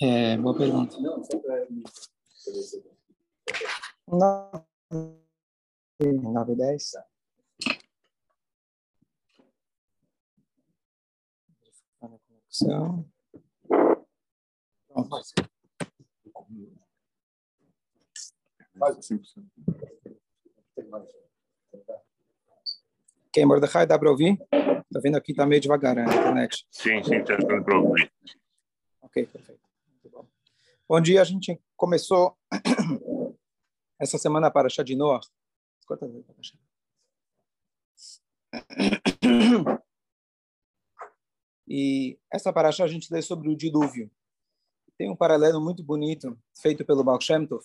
É, boa pergunta. Não, só para... Nove e dez. Conexão. Pronto. Quase 5%. Ok, Mordecai, dá para ouvir? Tá vendo aqui, tá meio devagar a internet. Sim, sim, tá dando para ouvir. Ok, perfeito. Bom. bom dia, a gente começou essa semana para chá de Noah. Quantas vezes para E essa paraxá a gente lê sobre o dilúvio. Tem um paralelo muito bonito feito pelo Baal Shem Tov,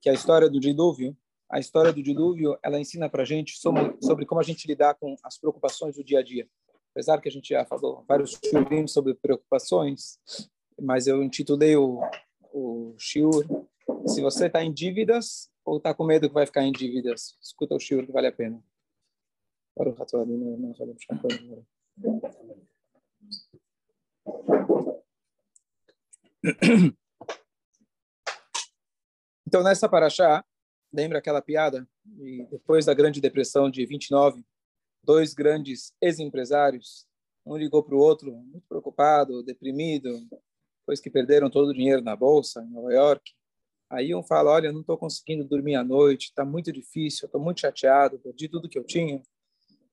que é a história do dilúvio. A história do dilúvio, ela ensina para a gente sobre, sobre como a gente lidar com as preocupações do dia a dia. Apesar que a gente já falou vários shiurim sobre preocupações, mas eu intitulei o, o shiur Se você está em dívidas ou está com medo que vai ficar em dívidas, escuta o shiur que vale a pena. Não, então, nessa paraxá, lembra aquela piada? E depois da Grande Depressão de 29, dois grandes ex-empresários, um ligou para o outro, muito preocupado, deprimido, depois que perderam todo o dinheiro na bolsa em Nova York. Aí um fala, olha, não estou conseguindo dormir à noite, está muito difícil, estou muito chateado, perdi tudo que eu tinha.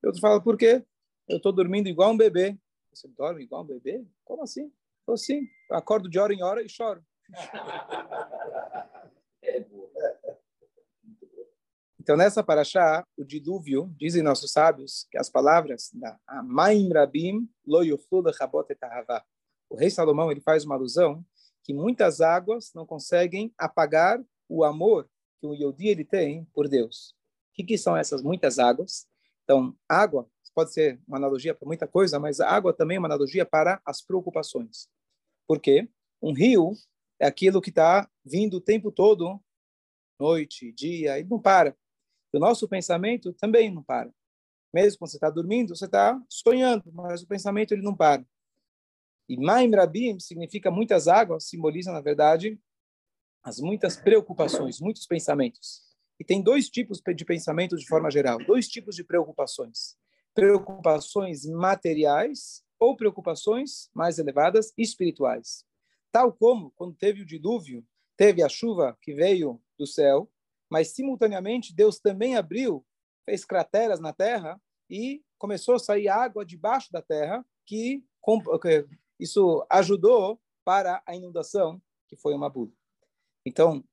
E outro fala, por quê? Eu estou dormindo igual um bebê. Você dorme igual um bebê? Como assim? Eu sim, acordo de hora em hora e choro. Então, nessa paraxá, o dilúvio, dizem nossos sábios, que as palavras da Maim Rabim Lo O rei Salomão ele faz uma alusão que muitas águas não conseguem apagar o amor que o Yodi ele tem por Deus. O que, que são essas muitas águas? Então, água pode ser uma analogia para muita coisa, mas a água também é uma analogia para as preocupações. Por quê? Um rio é aquilo que está vindo o tempo todo, noite, dia, ele não para. O nosso pensamento também não para. Mesmo quando você está dormindo, você está sonhando, mas o pensamento ele não para. E Maim Rabim significa muitas águas, simboliza, na verdade, as muitas preocupações, muitos pensamentos. E tem dois tipos de pensamentos de forma geral, dois tipos de preocupações. Preocupações materiais ou preocupações mais elevadas espirituais. Tal como quando teve o dilúvio, teve a chuva que veio do céu, mas simultaneamente Deus também abriu, fez crateras na terra e começou a sair água debaixo da terra, que isso ajudou para a inundação, que foi uma bula. Então,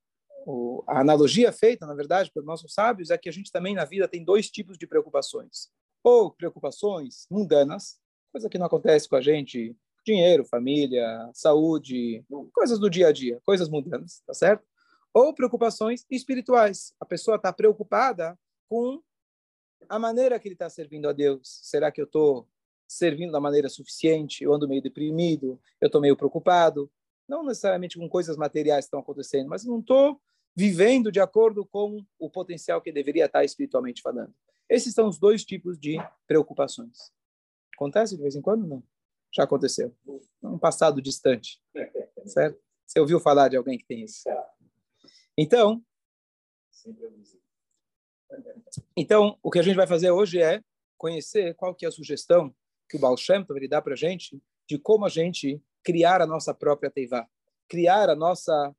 a analogia feita, na verdade, pelos nossos sábios é que a gente também na vida tem dois tipos de preocupações. Ou preocupações mundanas, coisa que não acontece com a gente, dinheiro, família, saúde, coisas do dia a dia, coisas mundanas, tá certo? Ou preocupações espirituais. A pessoa está preocupada com a maneira que ele está servindo a Deus. Será que eu estou servindo da maneira suficiente? Eu ando meio deprimido, eu estou meio preocupado. Não necessariamente com coisas materiais que estão acontecendo, mas não estou vivendo de acordo com o potencial que deveria estar espiritualmente falando. Esses são os dois tipos de preocupações. Acontece de vez em quando? Não. Já aconteceu. Um passado distante. Certo? Você ouviu falar de alguém que tem isso? Então, então, o que a gente vai fazer hoje é conhecer qual que é a sugestão que o Baal Shem Tov dá para a gente de como a gente criar a nossa própria teivá, criar a nossa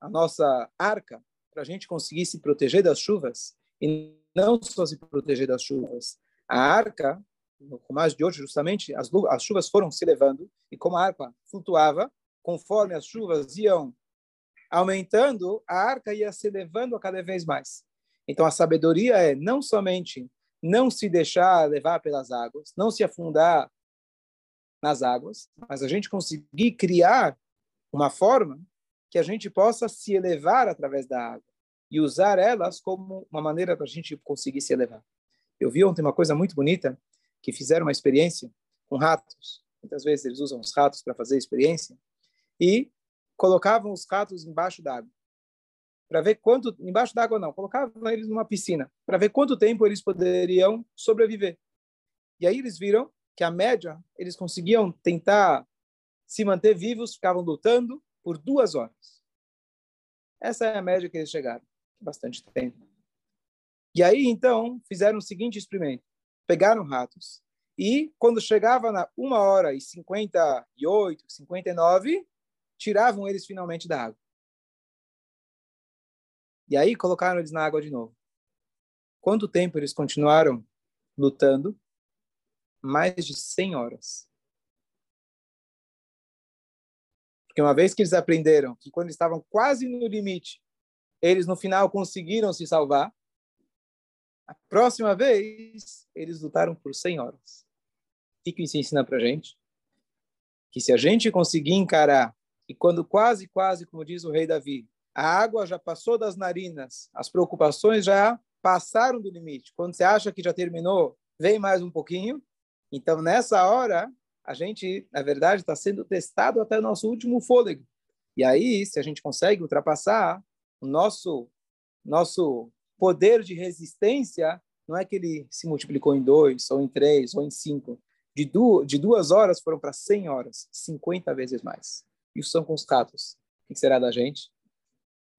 a nossa arca para a gente conseguir se proteger das chuvas e não só se proteger das chuvas. A arca, no mais de hoje, justamente, as, as chuvas foram se levando e como a arca flutuava, conforme as chuvas iam aumentando, a arca ia se elevando a cada vez mais. Então a sabedoria é não somente não se deixar levar pelas águas, não se afundar nas águas, mas a gente conseguir criar uma forma que a gente possa se elevar através da água e usar elas como uma maneira para a gente conseguir se elevar. Eu vi ontem uma coisa muito bonita, que fizeram uma experiência com ratos. Muitas vezes eles usam os ratos para fazer experiência. E colocavam os ratos embaixo d'água. para ver quanto embaixo d'água não, colocavam eles numa piscina para ver quanto tempo eles poderiam sobreviver. E aí eles viram que a média eles conseguiam tentar se manter vivos, ficavam lutando por duas horas. Essa é a média que eles chegaram, bastante tempo. E aí então fizeram o seguinte experimento: pegaram ratos e quando chegava na uma hora e 58, 59, tiravam eles finalmente da água. E aí colocaram eles na água de novo. Quanto tempo eles continuaram lutando? Mais de 100 horas. Porque uma vez que eles aprenderam que quando estavam quase no limite, eles no final conseguiram se salvar, a próxima vez eles lutaram por 100 horas. O que isso ensina para gente? Que se a gente conseguir encarar, e quando quase, quase, como diz o rei Davi, a água já passou das narinas, as preocupações já passaram do limite. Quando você acha que já terminou, vem mais um pouquinho. Então, nessa hora, a gente, na verdade, está sendo testado até o nosso último fôlego. E aí, se a gente consegue ultrapassar, o nosso, nosso poder de resistência não é que ele se multiplicou em dois, ou em três, ou em cinco. De, de duas horas foram para 100 horas, 50 vezes mais. Com os catos. O que será da gente?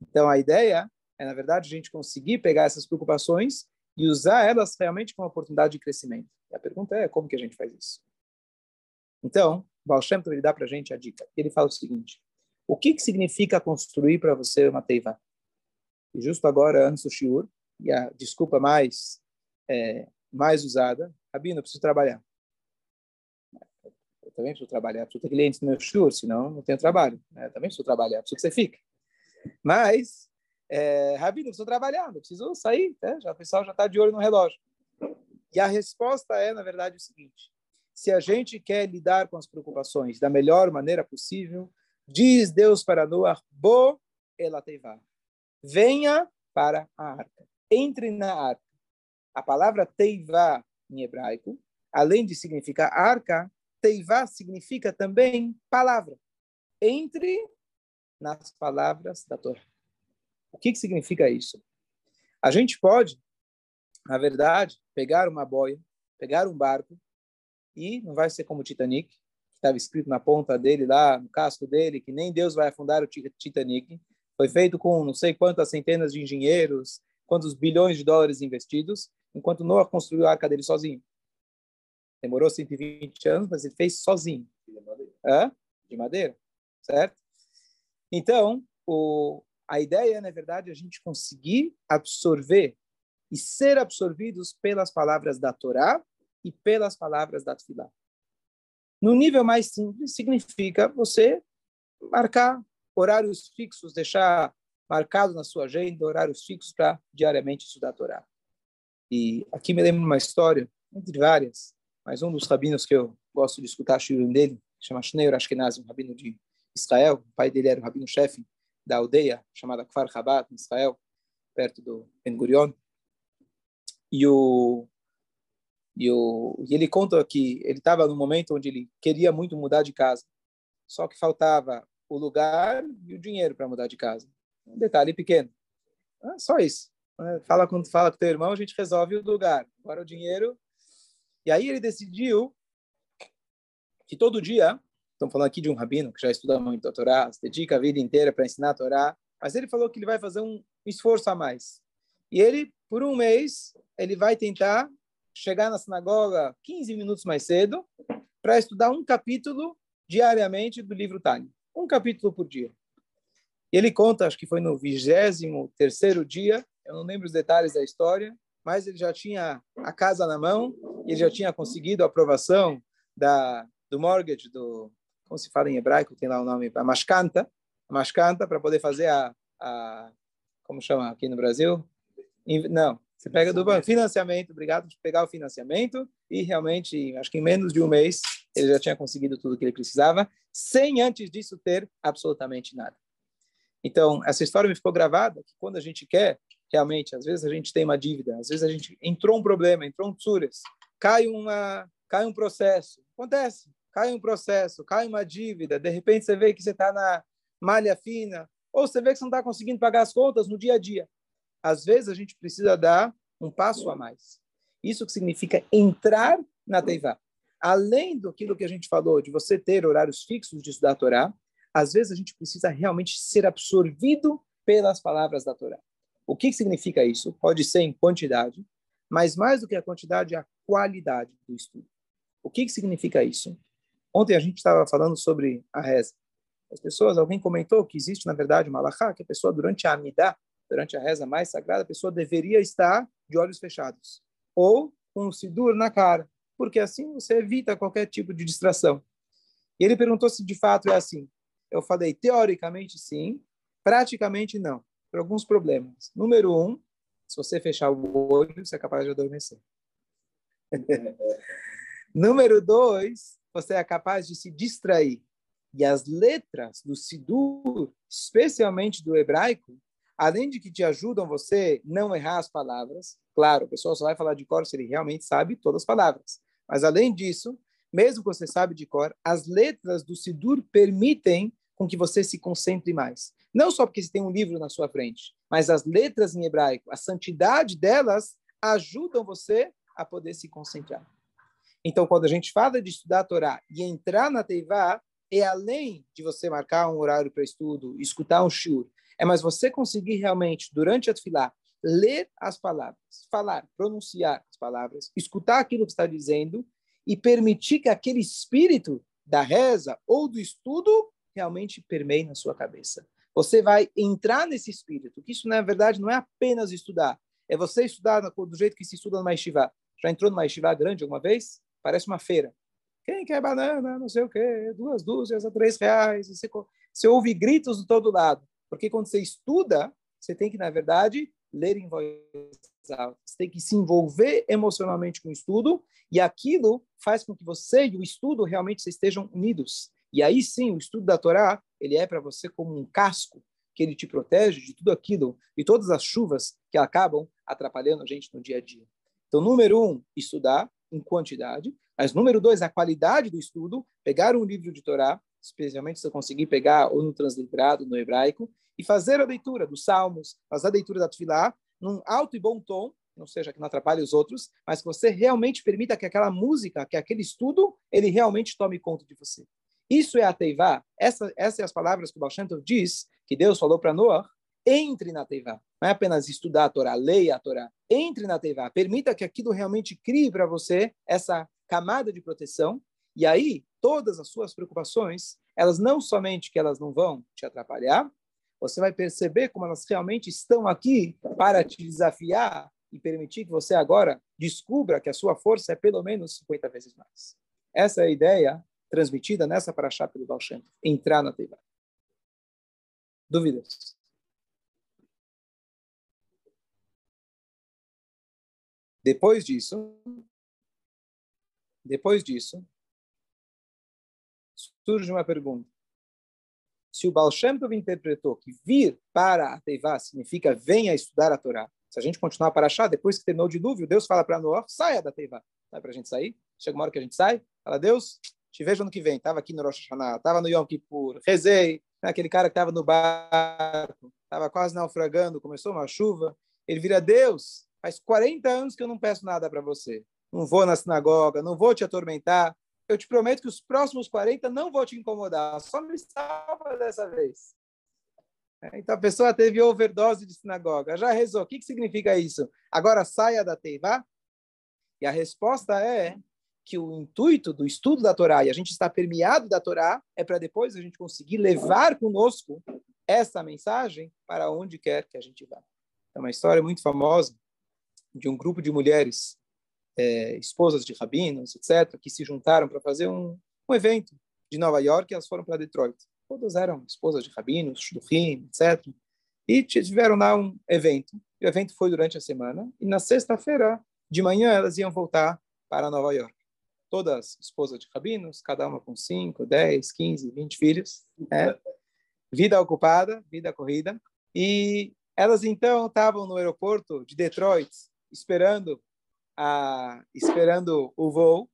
Então, a ideia é, na verdade, a gente conseguir pegar essas preocupações e usar elas realmente como oportunidade de crescimento. E a pergunta é, como que a gente faz isso? Então, Baal Shem ele dá para a gente a dica. Ele fala o seguinte, o que, que significa construir para você uma teiva? E justo agora, antes do shiur, e a desculpa mais, é, mais usada, Rabino, eu preciso trabalhar. Eu também preciso trabalhar, preciso ter clientes no meu shiur, senão não tenho trabalho. Né? Também preciso trabalhar, preciso que você fique. Mas, é, Rabino, preciso trabalhar, eu preciso sair, né? já, o pessoal já está de olho no relógio. E a resposta é, na verdade, o seguinte: se a gente quer lidar com as preocupações da melhor maneira possível, diz Deus para Noah, Bo elateivá. Venha para a arca. Entre na arca. A palavra teivá em hebraico, além de significar arca, teivá significa também palavra. Entre nas palavras da Torá. O que, que significa isso? A gente pode, na verdade, pegar uma boia, pegar um barco e não vai ser como o Titanic, que estava escrito na ponta dele lá, no casco dele, que nem Deus vai afundar o Titanic. Foi feito com não sei quantas centenas de engenheiros, quantos bilhões de dólares investidos, enquanto Noah construiu a arca dele sozinho. Demorou 120 anos, mas ele fez sozinho. De madeira. Hã? De madeira, certo? Então, o, a ideia é, na verdade, a gente conseguir absorver e ser absorvidos pelas palavras da Torá e pelas palavras da Tfilá. No nível mais simples, significa você marcar horários fixos, deixar marcado na sua agenda horários fixos para diariamente estudar a Torá. E aqui me lembro uma história, entre várias, mas um dos rabinos que eu gosto de escutar a shiurim dele, chama Shneur Ashkenazi, um rabino de Israel. O pai dele era o rabino-chefe da aldeia chamada Kfar Chabad, em Israel, perto do Ben Gurion. E o e, o, e ele conta que ele estava no momento onde ele queria muito mudar de casa, só que faltava o lugar e o dinheiro para mudar de casa. Um detalhe pequeno. Ah, só isso. Fala quando fala com teu irmão, a gente resolve o lugar. Agora o dinheiro. E aí ele decidiu que todo dia, estamos falando aqui de um rabino que já estuda muito a Torá, se dedica a vida inteira para ensinar a Torá, mas ele falou que ele vai fazer um esforço a mais. E ele, por um mês, ele vai tentar chegar na sinagoga 15 minutos mais cedo para estudar um capítulo diariamente do livro Tânia. Um capítulo por dia. E ele conta, acho que foi no 23 dia, eu não lembro os detalhes da história, mas ele já tinha a casa na mão, ele já tinha conseguido a aprovação da, do mortgage, do, como se fala em hebraico, tem lá o nome, a mascanta, a mascanta para poder fazer a, a, como chama aqui no Brasil? Não, você pega do banco, financiamento, obrigado por pegar o financiamento e realmente, acho que em menos de um mês, ele já tinha conseguido tudo que ele precisava, sem antes disso ter absolutamente nada. Então, essa história me ficou gravada, que quando a gente quer, realmente, às vezes a gente tem uma dívida, às vezes a gente entrou um problema, entrou um tsures, cai, uma, cai um processo, acontece, cai um processo, cai uma dívida, de repente você vê que você está na malha fina, ou você vê que você não está conseguindo pagar as contas no dia a dia. Às vezes a gente precisa dar um passo a mais. Isso que significa entrar na Teivá. Além do que a gente falou, de você ter horários fixos de estudar a Torá, às vezes a gente precisa realmente ser absorvido pelas palavras da Torá. O que significa isso? Pode ser em quantidade, mas mais do que a quantidade, a qualidade do estudo. O que significa isso? Ontem a gente estava falando sobre a reza. As pessoas, alguém comentou que existe, na verdade, uma alahá, que a pessoa, durante a amidá, durante a reza mais sagrada, a pessoa deveria estar de olhos fechados. Ou com o sidur na cara, porque assim você evita qualquer tipo de distração. E ele perguntou se de fato é assim. Eu falei, teoricamente sim, praticamente não, por alguns problemas. Número um, se você fechar o olho, você é capaz de adormecer. Número dois, você é capaz de se distrair. E as letras do Sidur, especialmente do hebraico, além de que te ajudam você não errar as palavras, claro, o pessoal só vai falar de cor se ele realmente sabe todas as palavras. Mas além disso, mesmo que você sabe de cor, as letras do Sidur permitem com que você se concentre mais. Não só porque você tem um livro na sua frente, mas as letras em hebraico, a santidade delas ajudam você a poder se concentrar. Então, quando a gente fala de estudar a Torá e entrar na Teivá, é além de você marcar um horário para estudo, escutar um shur, é mais você conseguir realmente, durante a Tfilá, ler as palavras, falar, pronunciar as palavras, escutar aquilo que está dizendo e permitir que aquele espírito da reza ou do estudo realmente permeie na sua cabeça. Você vai entrar nesse espírito, que isso, na verdade, não é apenas estudar, é você estudar do jeito que se estuda no Yeshiva. Já entrou numa Yeshiva grande alguma vez? Parece uma feira. Quem quer banana, não sei o quê, duas dúzias a três reais. Você, você ouve gritos de todo lado. Porque quando você estuda, você tem que, na verdade, ler em voz alta. Você tem que se envolver emocionalmente com o estudo e aquilo faz com que você e o estudo realmente estejam unidos. E aí sim, o estudo da Torá, ele é para você como um casco que ele te protege de tudo aquilo e todas as chuvas que acabam atrapalhando a gente no dia a dia. Então, número um, estudar em quantidade. Mas número dois, a qualidade do estudo. Pegar um livro de Torá, especialmente se eu conseguir pegar ou no transliterado, no hebraico, e fazer a leitura dos Salmos, fazer a leitura da Tfilá, num alto e bom tom, não seja que não atrapalhe os outros, mas que você realmente permita que aquela música, que aquele estudo, ele realmente tome conta de você. Isso é a Teivá. Essa, essas são as palavras que o Baal diz, que Deus falou para Noah, entre na Teivá. Não é apenas estudar a Torá, leia a Torá. Entre na Teivá. Permita que aquilo realmente crie para você essa camada de proteção. E aí, todas as suas preocupações, elas não somente que elas não vão te atrapalhar, você vai perceber como elas realmente estão aqui para te desafiar e permitir que você agora descubra que a sua força é pelo menos 50 vezes mais. Essa é a ideia transmitida nessa paraxá pelo Baal Shem, entrar na Teivá. Dúvidas? Depois disso, depois disso, surge uma pergunta. Se o Baal Shem Tov interpretou que vir para a Teivá significa venha estudar a Torá, se a gente continuar para achar, depois que terminou o dilúvio, Deus fala para Noé, saia da Teivá. Não é para a gente sair? Chega uma hora que a gente sai, fala, Deus, te vejo ano que vem. Estava aqui no Rosh Hashanah, estava no Yom Kippur, rezei, né? aquele cara que estava no barco, estava quase naufragando, começou uma chuva, ele vira, Deus, faz 40 anos que eu não peço nada para você. Não vou na sinagoga, não vou te atormentar. Eu te prometo que os próximos 40 não vou te incomodar. Só me salva dessa vez. É, então a pessoa teve overdose de sinagoga, já rezou. O que, que significa isso? Agora saia da Teivá? E a resposta é que o intuito do estudo da Torá e a gente está permeado da Torá é para depois a gente conseguir levar conosco essa mensagem para onde quer que a gente vá. É uma história muito famosa de um grupo de mulheres, é, esposas de rabinos, etc., que se juntaram para fazer um, um evento de Nova York e elas foram para Detroit. Todas eram esposas de rabinos, shluchim, etc. E tiveram lá um evento. O evento foi durante a semana e na sexta-feira de manhã elas iam voltar para Nova York. Todas esposas de rabinos, cada uma com 5, 10, 15, 20 filhos. Né? Vida ocupada, vida corrida. E elas então estavam no aeroporto de Detroit esperando a esperando o voo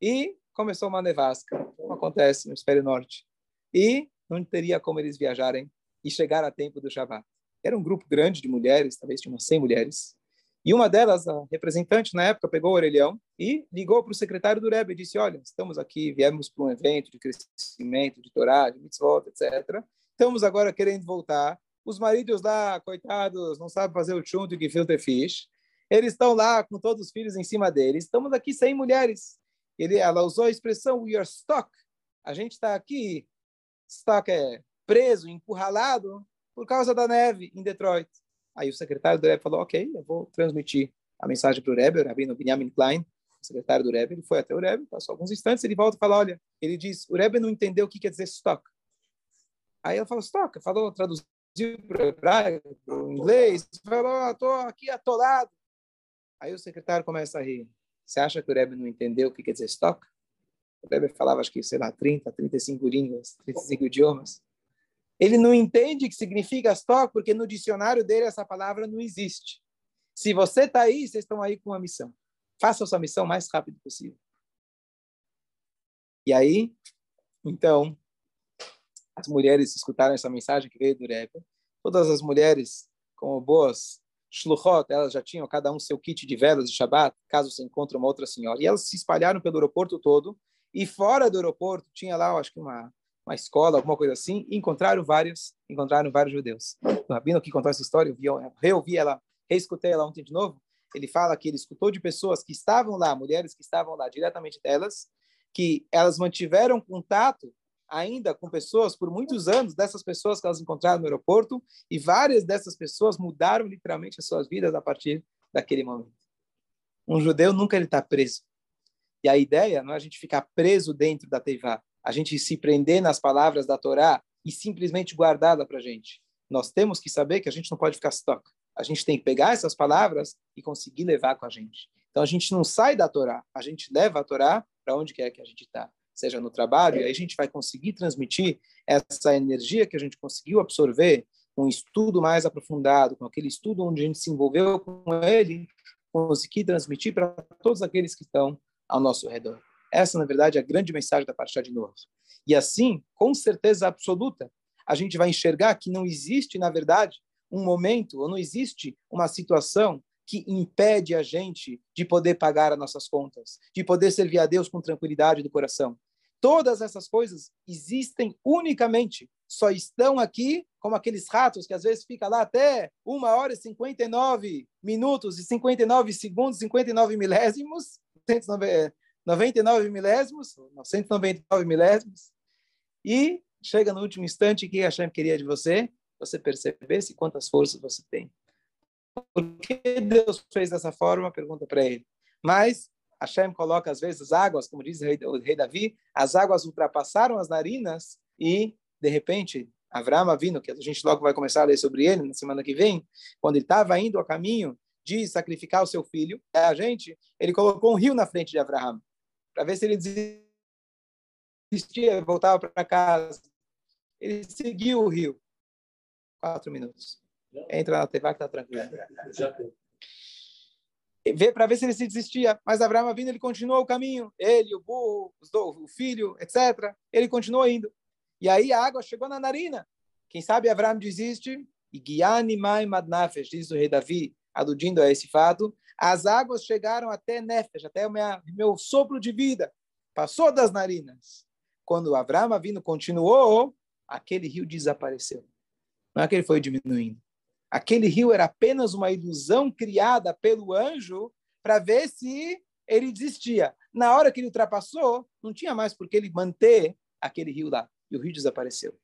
e começou uma nevasca, como acontece no hemisfério norte. E não teria como eles viajarem e chegar a tempo do Shabat. Era um grupo grande de mulheres, talvez tinha umas 100 mulheres, e uma delas, a representante na época, pegou o orelhão e ligou para o secretário do Rebbe e disse: Olha, estamos aqui, viemos para um evento de crescimento, de Torá, de mitzvot, etc. Estamos agora querendo voltar. Os maridos lá, coitados, não sabem fazer o chunto que filter fish. Eles estão lá com todos os filhos em cima deles. Estamos aqui sem mulheres. Ele, ela usou a expressão we are stuck. A gente está aqui, stuck é preso, empurralado, por causa da neve em Detroit. Aí o secretário do Rebbe falou, ok, eu vou transmitir a mensagem para o Rebbe, o Rabino Benjamin Klein, secretário do Rebbe, ele foi até o Rebbe, passou alguns instantes, ele volta e fala, olha, ele diz, o Rebbe não entendeu o que quer dizer stock. Aí ela falou, stock, falou, traduziu para o inglês, falou, estou aqui atolado. Aí o secretário começa a rir. Você acha que o Rebbe não entendeu o que quer dizer stock? O Rebbe falava, acho que, sei lá, 30, 35 línguas, 35 idiomas. Ele não entende o que significa stock, porque no dicionário dele essa palavra não existe. Se você está aí, vocês estão aí com uma missão. Faça a sua missão o mais rápido possível. E aí, então, as mulheres escutaram essa mensagem que veio do Rebbe. Todas as mulheres, como boas shluchot, elas já tinham cada um seu kit de velas de Shabbat, caso se encontre uma outra senhora. E elas se espalharam pelo aeroporto todo. E fora do aeroporto tinha lá, acho que uma uma escola, alguma coisa assim, e encontraram vários, encontraram vários judeus. O rabino que contou essa história, eu, vi, eu reouvi ela, reescutei ela ontem de novo, ele fala que ele escutou de pessoas que estavam lá, mulheres que estavam lá diretamente delas, que elas mantiveram contato ainda com pessoas por muitos anos, dessas pessoas que elas encontraram no aeroporto, e várias dessas pessoas mudaram literalmente as suas vidas a partir daquele momento. Um judeu nunca ele está preso. E a ideia não é a gente ficar preso dentro da Teivá, a gente se prender nas palavras da Torá e simplesmente guardá-la para a gente. Nós temos que saber que a gente não pode ficar stuck. A gente tem que pegar essas palavras e conseguir levar com a gente. Então a gente não sai da Torá, a gente leva a Torá para onde quer que a gente está, seja no trabalho, e aí a gente vai conseguir transmitir essa energia que a gente conseguiu absorver com um estudo mais aprofundado, com aquele estudo onde a gente se envolveu com ele, conseguir transmitir para todos aqueles que estão ao nosso redor. Essa, na verdade, é a grande mensagem da Parashá de Noah. E assim, com certeza absoluta, a gente vai enxergar que não existe, na verdade, um momento, ou não existe uma situação que impede a gente de poder pagar as nossas contas, de poder servir a Deus com tranquilidade do coração. Todas essas coisas existem unicamente, só estão aqui como aqueles ratos que às vezes fica lá até uma hora e 59 minutos e 59 segundos, 59 milésimos, 99 milésimos, 999 milésimos, e chega no último instante que Hashem queria de você, você percebesse quantas forças você tem. Por que Deus fez dessa forma? Pergunta para ele. Mas Hashem coloca às vezes as águas, como diz o rei, o rei Davi, as águas ultrapassaram as narinas e, de repente, Avraham vindo, que a gente logo vai começar a ler sobre ele na semana que vem, quando ele estava indo a caminho de sacrificar o seu filho, a gente, ele colocou um rio na frente de Avraham para ver se ele desistia, voltava para casa. Ele seguiu o rio. Quatro minutos. Entra na TV que está tranquilo. Para ver se ele se desistia. Mas Abraão vindo, ele continuou o caminho. Ele, o burro, o filho, etc. Ele continuou indo. E aí a água chegou na narina. Quem sabe Abraão desiste. E Guiani Mai Madnafesh, diz o rei Davi, aludindo a esse fato, as águas chegaram até Nefesh, até o meu sopro de vida. Passou das narinas. Quando Abraão vindo continuou, aquele rio desapareceu. Não é que ele foi diminuindo. Aquele rio era apenas uma ilusão criada pelo anjo para ver se ele desistia. Na hora que ele ultrapassou, não tinha mais por que ele manter aquele rio lá. E o rio desapareceu.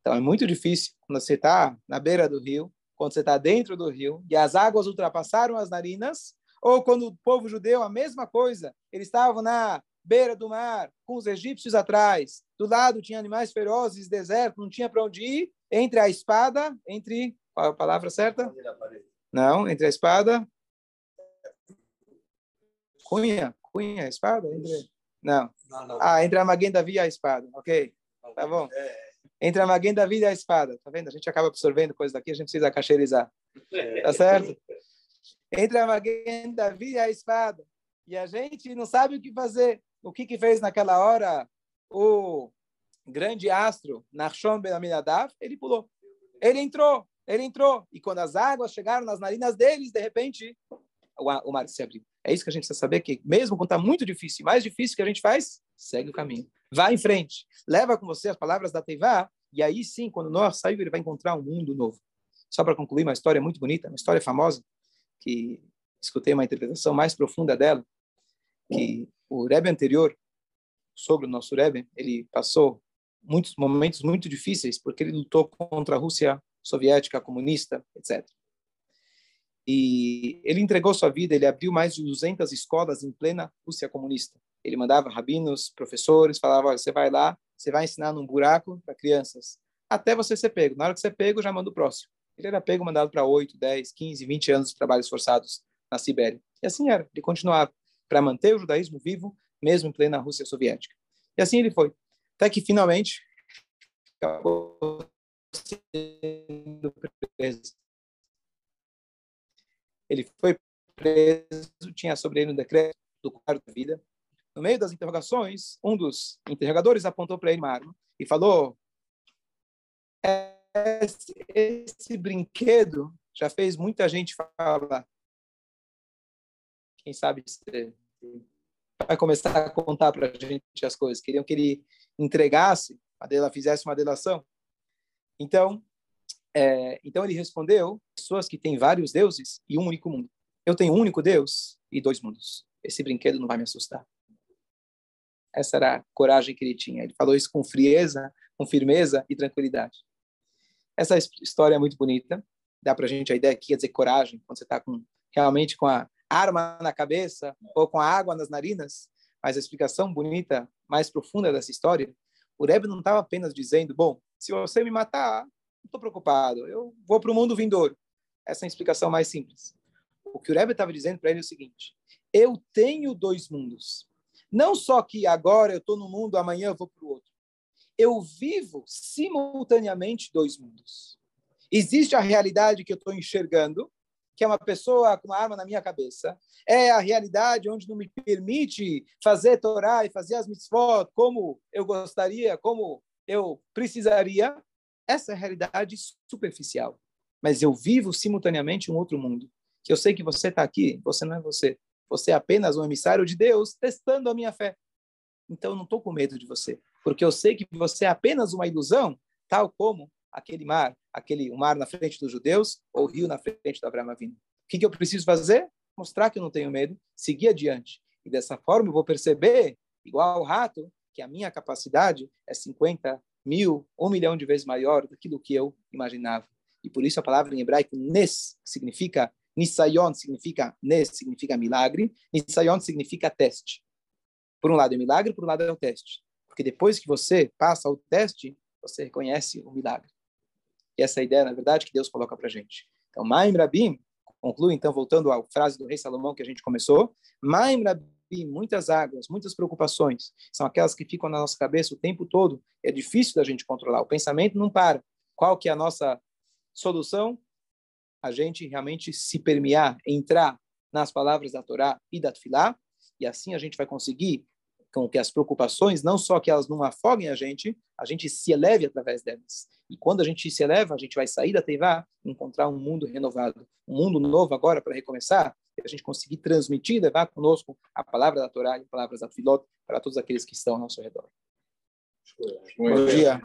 Então é muito difícil quando você está na beira do rio quando você está dentro do rio e as águas ultrapassaram as narinas, ou quando o povo judeu, a mesma coisa, eles estavam na beira do mar, com os egípcios atrás, do lado tinha animais ferozes, deserto, não tinha para onde ir, entre a espada, entre, qual é a palavra certa? Não, entre a espada, cunha, cunha, espada, entre... não, ah, entre a maguenda e a espada, ok, tá bom. É, entre a maguém da vida e a espada. Tá vendo? A gente acaba absorvendo coisas daqui, a gente precisa cacheirizar. Tá certo? Entre a maguém da vida e a espada. E a gente não sabe o que fazer. O que que fez naquela hora o grande astro, Nachshon Ben Aminadav, ele pulou. Ele entrou, ele entrou. E quando as águas chegaram nas narinas deles, de repente, o, o mar se abriu. É isso que a gente precisa saber, que mesmo quando está muito difícil, mais difícil que a gente faz, segue o caminho. Vá em frente. Leva com você as palavras da Teivá, e aí sim, quando nós saímos, ele vai encontrar um mundo novo. Só para concluir, uma história muito bonita, uma história famosa, que escutei uma interpretação mais profunda dela, que o Rebbe anterior, sobre o nosso Rebbe, ele passou muitos momentos muito difíceis, porque ele lutou contra a Rússia soviética, comunista, etc. E ele entregou sua vida, ele abriu mais de 200 escolas em plena Rússia comunista. Ele mandava rabinos, professores, falava, você vai lá, você vai ensinar num buraco para crianças, até você ser pego. Na hora que você é pego, já manda o próximo. Ele era pego, mandado para 8, 10, 15, 20 anos de trabalhos forçados na Sibéria. E assim era, ele continuava para manter o judaísmo vivo, mesmo em plena Rússia soviética. E assim ele foi. Até que finalmente acabou sendo preso. Ele foi preso, tinha sobre ele um decreto do quarto da vida. No meio das interrogações, um dos interrogadores apontou para ele uma arma e falou: esse, esse brinquedo já fez muita gente falar. Quem sabe vai começar a contar para a gente as coisas. Queriam que ele entregasse, ela fizesse uma delação. Então, é, então ele respondeu: pessoas que têm vários deuses e um único mundo. Eu tenho um único Deus e dois mundos. Esse brinquedo não vai me assustar. Essa era a coragem que ele tinha. Ele falou isso com frieza, com firmeza e tranquilidade. Essa história é muito bonita. Dá para a gente a ideia que quer dizer coragem, quando você está com, realmente com a arma na cabeça ou com a água nas narinas. Mas a explicação bonita, mais profunda dessa história, o Rebbe não estava apenas dizendo, bom, se você me matar, não estou preocupado, eu vou para o mundo vindouro. Essa é a explicação mais simples. O que o Rebbe estava dizendo para ele é o seguinte: eu tenho dois mundos. Não só que agora eu estou no mundo, amanhã eu vou para o outro. Eu vivo simultaneamente dois mundos. Existe a realidade que eu estou enxergando, que é uma pessoa com uma arma na minha cabeça. É a realidade onde não me permite fazer Torá e fazer as mitzvot como eu gostaria, como eu precisaria, essa é a realidade superficial. Mas eu vivo simultaneamente um outro mundo. Que eu sei que você está aqui, você não é você. Você é apenas um emissário de Deus testando a minha fé. Então eu não estou com medo de você, porque eu sei que você é apenas uma ilusão, tal como aquele mar, aquele o mar na frente dos judeus ou o rio na frente do Abraão Avinu. O que, que eu preciso fazer? Mostrar que eu não tenho medo, seguir adiante. E dessa forma eu vou perceber, igual ao rato, que a minha capacidade é 50 mil, um milhão de vezes maior daquilo que eu imaginava. E por isso a palavra em hebraico nes significa nisayon significa nes significa milagre, nisayon significa teste. Por um lado é milagre, por um lado é o teste. Porque depois que você passa o teste, você reconhece o milagre. E essa é ideia, na verdade, que Deus coloca para gente. Então, Maim Rabim conclui, então, voltando à frase do rei Salomão que a gente começou, Maim Rabim muitas águas, muitas preocupações, são aquelas que ficam na nossa cabeça o tempo todo. É difícil da gente controlar. O pensamento não para. Qual que é a nossa solução? A gente realmente se permear, entrar nas palavras da Torá e da Tfilá, e assim a gente vai conseguir com que as preocupações, não só que elas não afoguem a gente, a gente se eleve através delas. E quando a gente se eleva, a gente vai sair da Teivá e encontrar um mundo renovado, um mundo novo agora para recomeçar, e a gente conseguir transmitir, levar conosco a palavra da Torá e palavras da Filot para todos aqueles que estão ao nosso redor. Bom dia.